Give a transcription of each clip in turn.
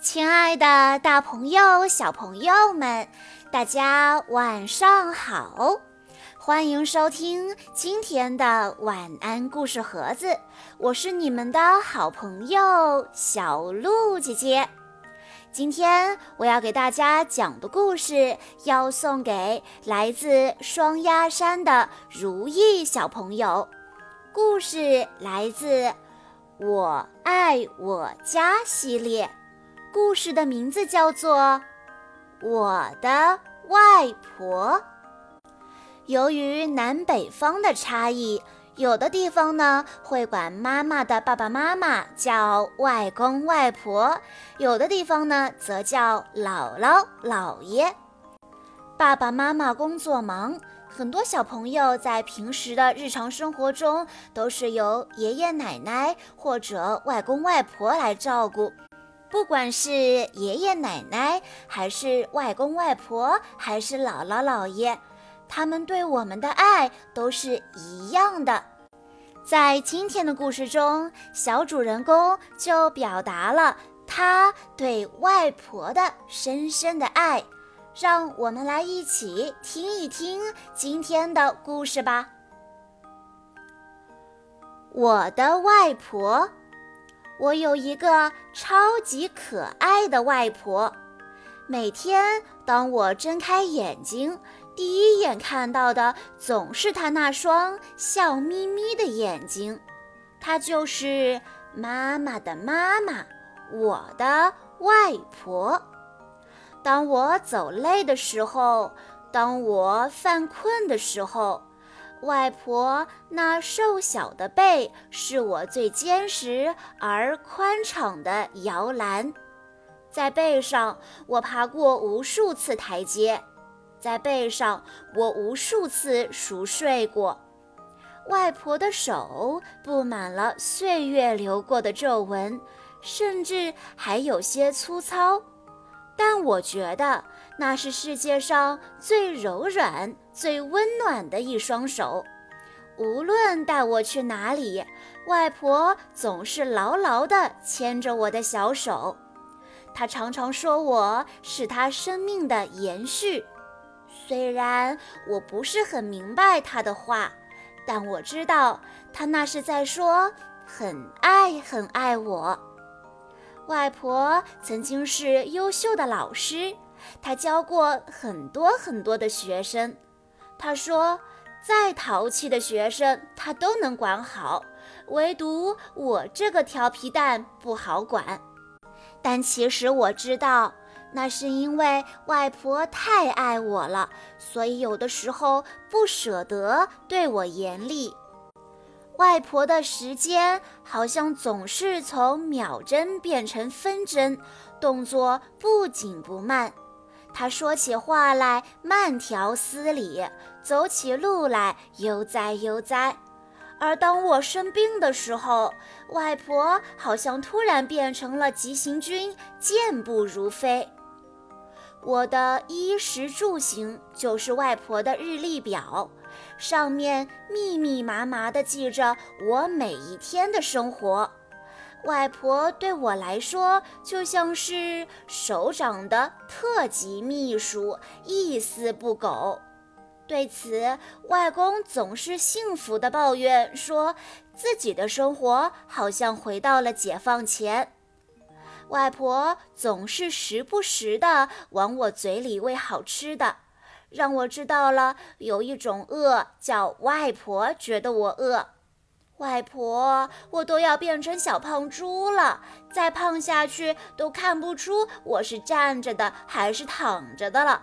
亲爱的，大朋友、小朋友们，大家晚上好！欢迎收听今天的晚安故事盒子，我是你们的好朋友小鹿姐姐。今天我要给大家讲的故事，要送给来自双鸭山的如意小朋友。故事来自。我爱我家系列故事的名字叫做《我的外婆》。由于南北方的差异，有的地方呢会管妈妈的爸爸妈妈叫外公外婆，有的地方呢则叫姥姥姥爷。爸爸妈妈工作忙。很多小朋友在平时的日常生活中都是由爷爷奶奶或者外公外婆来照顾，不管是爷爷奶奶，还是外公外婆，还是姥姥姥爷，他们对我们的爱都是一样的。在今天的故事中，小主人公就表达了他对外婆的深深的爱。让我们来一起听一听今天的故事吧。我的外婆，我有一个超级可爱的外婆。每天当我睁开眼睛，第一眼看到的总是她那双笑眯眯的眼睛。她就是妈妈的妈妈，我的外婆。当我走累的时候，当我犯困的时候，外婆那瘦小的背是我最坚实而宽敞的摇篮。在背上，我爬过无数次台阶；在背上，我无数次熟睡过。外婆的手布满了岁月流过的皱纹，甚至还有些粗糙。但我觉得那是世界上最柔软、最温暖的一双手。无论带我去哪里，外婆总是牢牢地牵着我的小手。她常常说我是她生命的延续。虽然我不是很明白她的话，但我知道她那是在说很爱很爱我。外婆曾经是优秀的老师，他教过很多很多的学生。他说，再淘气的学生他都能管好，唯独我这个调皮蛋不好管。但其实我知道，那是因为外婆太爱我了，所以有的时候不舍得对我严厉。外婆的时间好像总是从秒针变成分针，动作不紧不慢。她说起话来慢条斯理，走起路来悠哉悠哉。而当我生病的时候，外婆好像突然变成了急行军，健步如飞。我的衣食住行就是外婆的日历表。上面密密麻麻地记着我每一天的生活，外婆对我来说就像是首长的特级秘书，一丝不苟。对此，外公总是幸福地抱怨，说自己的生活好像回到了解放前。外婆总是时不时地往我嘴里喂好吃的。让我知道了，有一种饿叫外婆觉得我饿。外婆，我都要变成小胖猪了，再胖下去都看不出我是站着的还是躺着的了。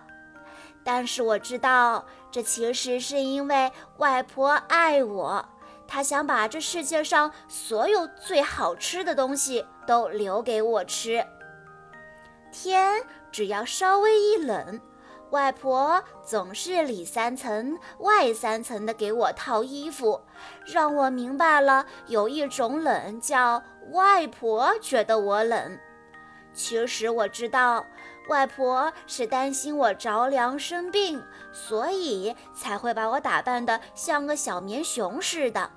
但是我知道，这其实是因为外婆爱我，她想把这世界上所有最好吃的东西都留给我吃。天只要稍微一冷。外婆总是里三层外三层的给我套衣服，让我明白了有一种冷叫外婆觉得我冷。其实我知道，外婆是担心我着凉生病，所以才会把我打扮得像个小棉熊似的。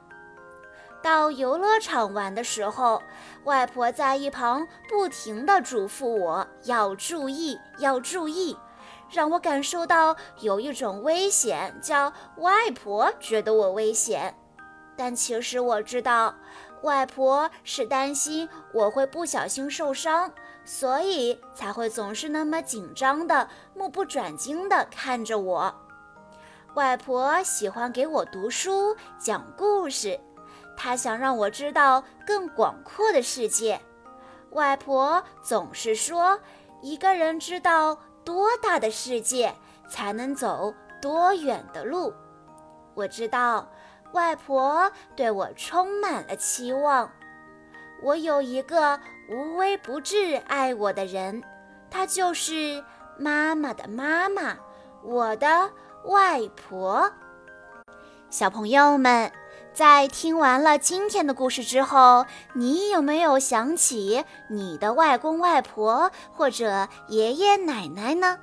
到游乐场玩的时候，外婆在一旁不停地嘱咐我要注意，要注意，让我感受到有一种危险，叫外婆觉得我危险。但其实我知道，外婆是担心我会不小心受伤，所以才会总是那么紧张的、目不转睛地看着我。外婆喜欢给我读书、讲故事。她想让我知道更广阔的世界。外婆总是说：“一个人知道多大的世界，才能走多远的路。”我知道，外婆对我充满了期望。我有一个无微不至爱我的人，她就是妈妈的妈妈，我的外婆。小朋友们。在听完了今天的故事之后，你有没有想起你的外公外婆或者爷爷奶奶呢？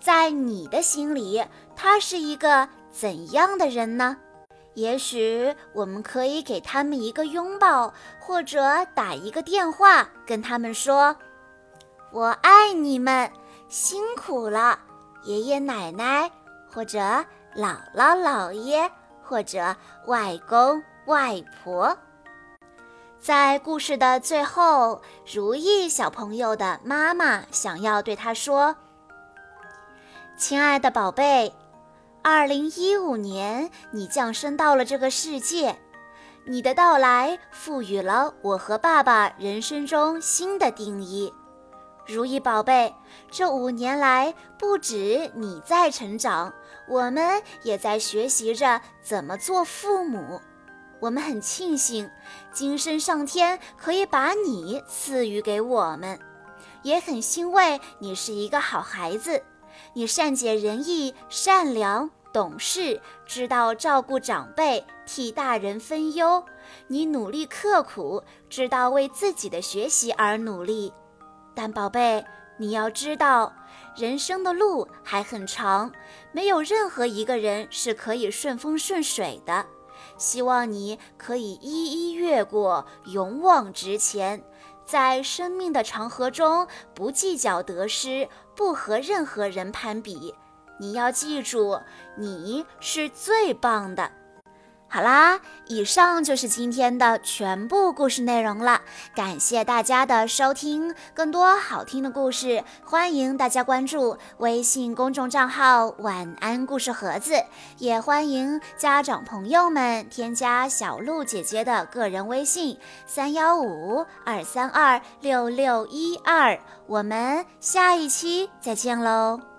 在你的心里，他是一个怎样的人呢？也许我们可以给他们一个拥抱，或者打一个电话，跟他们说：“我爱你们，辛苦了，爷爷奶奶，或者姥姥姥爷。”或者外公外婆，在故事的最后，如意小朋友的妈妈想要对他说：“亲爱的宝贝，二零一五年你降生到了这个世界，你的到来赋予了我和爸爸人生中新的定义。”如意宝贝，这五年来，不止你在成长，我们也在学习着怎么做父母。我们很庆幸，今生上天可以把你赐予给我们，也很欣慰你是一个好孩子。你善解人意、善良、懂事，知道照顾长辈、替大人分忧。你努力刻苦，知道为自己的学习而努力。但宝贝，你要知道，人生的路还很长，没有任何一个人是可以顺风顺水的。希望你可以一一越过，勇往直前，在生命的长河中不计较得失，不和任何人攀比。你要记住，你是最棒的。好啦，以上就是今天的全部故事内容了。感谢大家的收听，更多好听的故事，欢迎大家关注微信公众账号“晚安故事盒子”，也欢迎家长朋友们添加小鹿姐姐的个人微信：三幺五二三二六六一二。我们下一期再见喽！